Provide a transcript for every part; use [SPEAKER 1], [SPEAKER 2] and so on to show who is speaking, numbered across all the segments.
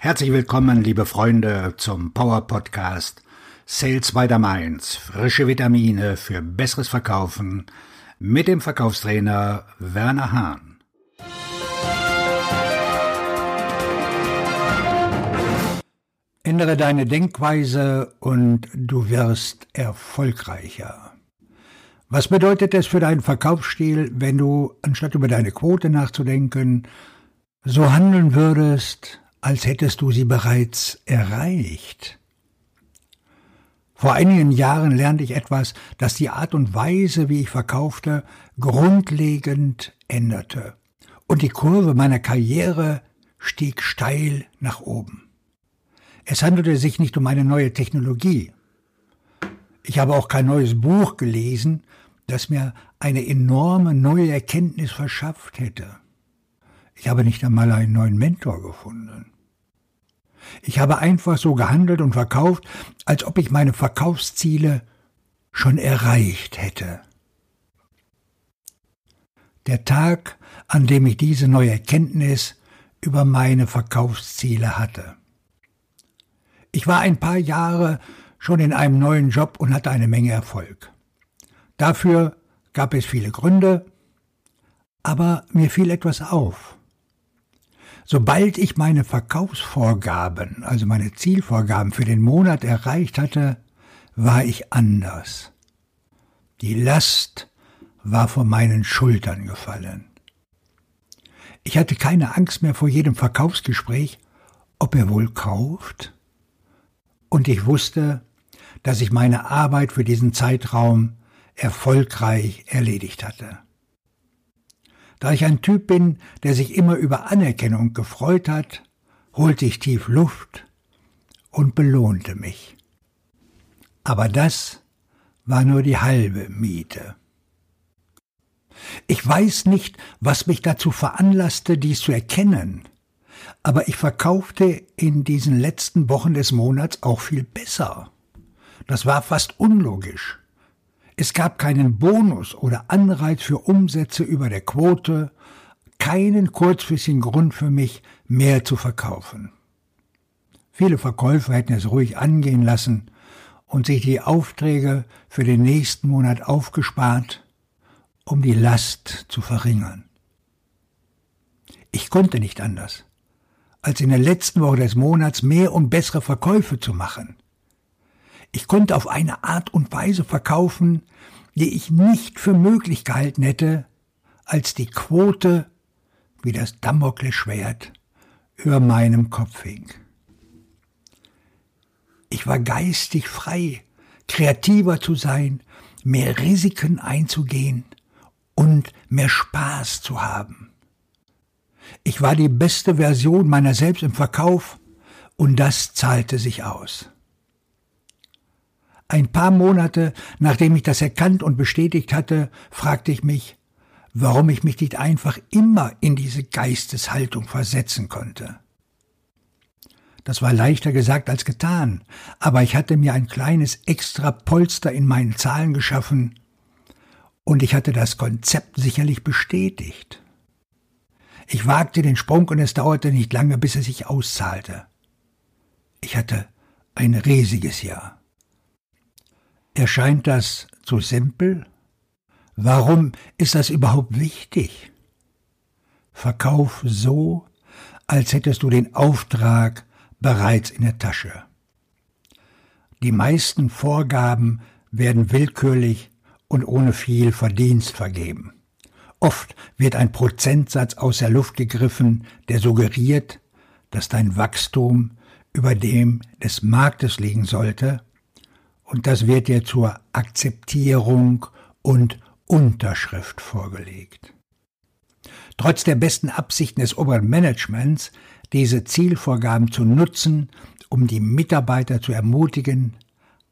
[SPEAKER 1] Herzlich willkommen, liebe Freunde, zum Power Podcast Sales by the Mainz. Frische Vitamine für besseres Verkaufen mit dem Verkaufstrainer Werner Hahn. Ändere deine Denkweise und du wirst erfolgreicher. Was bedeutet es für deinen Verkaufsstil, wenn du, anstatt über deine Quote nachzudenken, so handeln würdest, als hättest du sie bereits erreicht. Vor einigen Jahren lernte ich etwas, das die Art und Weise, wie ich verkaufte, grundlegend änderte. Und die Kurve meiner Karriere stieg steil nach oben. Es handelte sich nicht um eine neue Technologie. Ich habe auch kein neues Buch gelesen, das mir eine enorme neue Erkenntnis verschafft hätte. Ich habe nicht einmal einen neuen Mentor gefunden. Ich habe einfach so gehandelt und verkauft, als ob ich meine Verkaufsziele schon erreicht hätte. Der Tag, an dem ich diese neue Erkenntnis über meine Verkaufsziele hatte. Ich war ein paar Jahre schon in einem neuen Job und hatte eine Menge Erfolg. Dafür gab es viele Gründe, aber mir fiel etwas auf. Sobald ich meine Verkaufsvorgaben, also meine Zielvorgaben für den Monat erreicht hatte, war ich anders. Die Last war von meinen Schultern gefallen. Ich hatte keine Angst mehr vor jedem Verkaufsgespräch, ob er wohl kauft. Und ich wusste, dass ich meine Arbeit für diesen Zeitraum erfolgreich erledigt hatte. Da ich ein Typ bin, der sich immer über Anerkennung gefreut hat, holte ich tief Luft und belohnte mich. Aber das war nur die halbe Miete. Ich weiß nicht, was mich dazu veranlasste, dies zu erkennen, aber ich verkaufte in diesen letzten Wochen des Monats auch viel besser. Das war fast unlogisch. Es gab keinen Bonus oder Anreiz für Umsätze über der Quote, keinen kurzfristigen Grund für mich, mehr zu verkaufen. Viele Verkäufer hätten es ruhig angehen lassen und sich die Aufträge für den nächsten Monat aufgespart, um die Last zu verringern. Ich konnte nicht anders, als in der letzten Woche des Monats mehr und bessere Verkäufe zu machen. Ich konnte auf eine Art und Weise verkaufen, die ich nicht für möglich gehalten hätte, als die Quote wie das Damoklesschwert über meinem Kopf hing. Ich war geistig frei, kreativer zu sein, mehr Risiken einzugehen und mehr Spaß zu haben. Ich war die beste Version meiner selbst im Verkauf und das zahlte sich aus. Ein paar Monate nachdem ich das erkannt und bestätigt hatte, fragte ich mich, warum ich mich nicht einfach immer in diese Geisteshaltung versetzen konnte. Das war leichter gesagt als getan, aber ich hatte mir ein kleines extra Polster in meinen Zahlen geschaffen und ich hatte das Konzept sicherlich bestätigt. Ich wagte den Sprung und es dauerte nicht lange, bis es sich auszahlte. Ich hatte ein riesiges Jahr. Erscheint das zu simpel? Warum ist das überhaupt wichtig? Verkauf so, als hättest du den Auftrag bereits in der Tasche. Die meisten Vorgaben werden willkürlich und ohne viel Verdienst vergeben. Oft wird ein Prozentsatz aus der Luft gegriffen, der suggeriert, dass dein Wachstum über dem des Marktes liegen sollte und das wird dir zur Akzeptierung und Unterschrift vorgelegt. Trotz der besten Absichten des oberen Managements, diese Zielvorgaben zu nutzen, um die Mitarbeiter zu ermutigen,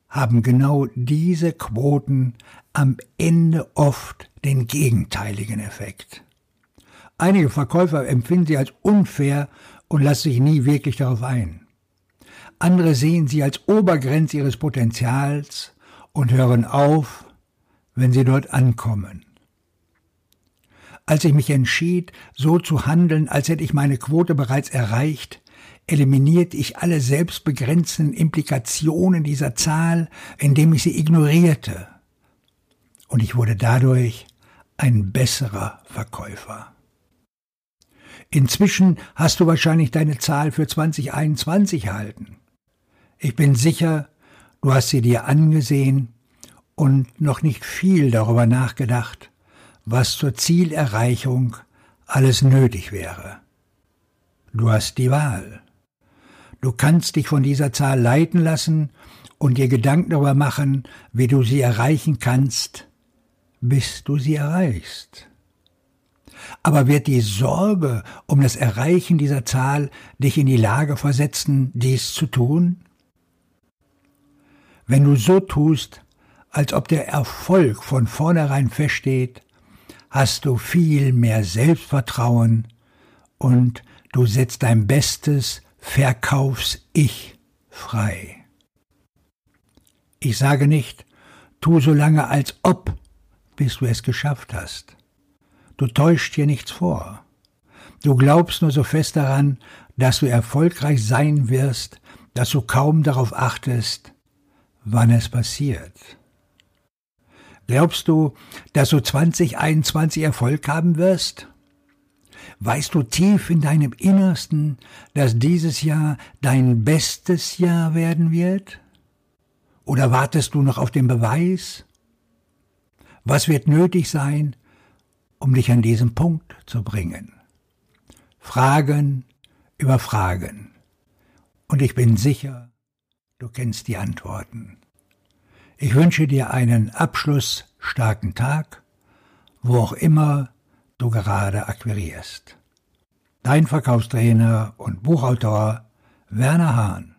[SPEAKER 1] haben genau diese Quoten am Ende oft den gegenteiligen Effekt. Einige Verkäufer empfinden sie als unfair und lassen sich nie wirklich darauf ein andere sehen sie als Obergrenze ihres Potenzials und hören auf, wenn sie dort ankommen. Als ich mich entschied, so zu handeln, als hätte ich meine Quote bereits erreicht, eliminiert ich alle selbstbegrenzenden Implikationen dieser Zahl, indem ich sie ignorierte. Und ich wurde dadurch ein besserer Verkäufer. Inzwischen hast du wahrscheinlich deine Zahl für 2021 erhalten. Ich bin sicher, du hast sie dir angesehen und noch nicht viel darüber nachgedacht, was zur Zielerreichung alles nötig wäre. Du hast die Wahl. Du kannst dich von dieser Zahl leiten lassen und dir Gedanken darüber machen, wie du sie erreichen kannst, bis du sie erreichst. Aber wird die Sorge um das Erreichen dieser Zahl dich in die Lage versetzen, dies zu tun? Wenn du so tust, als ob der Erfolg von vornherein feststeht, hast du viel mehr Selbstvertrauen und du setzt dein bestes Verkaufs-Ich frei. Ich sage nicht, tu so lange als ob, bis du es geschafft hast. Du täuscht dir nichts vor. Du glaubst nur so fest daran, dass du erfolgreich sein wirst, dass du kaum darauf achtest, wann es passiert. Glaubst du, dass du 2021 Erfolg haben wirst? Weißt du tief in deinem Innersten, dass dieses Jahr dein bestes Jahr werden wird? Oder wartest du noch auf den Beweis? Was wird nötig sein, um dich an diesen Punkt zu bringen? Fragen über Fragen. Und ich bin sicher, du kennst die Antworten. Ich wünsche dir einen abschlussstarken Tag, wo auch immer du gerade akquirierst. Dein Verkaufstrainer und Buchautor Werner Hahn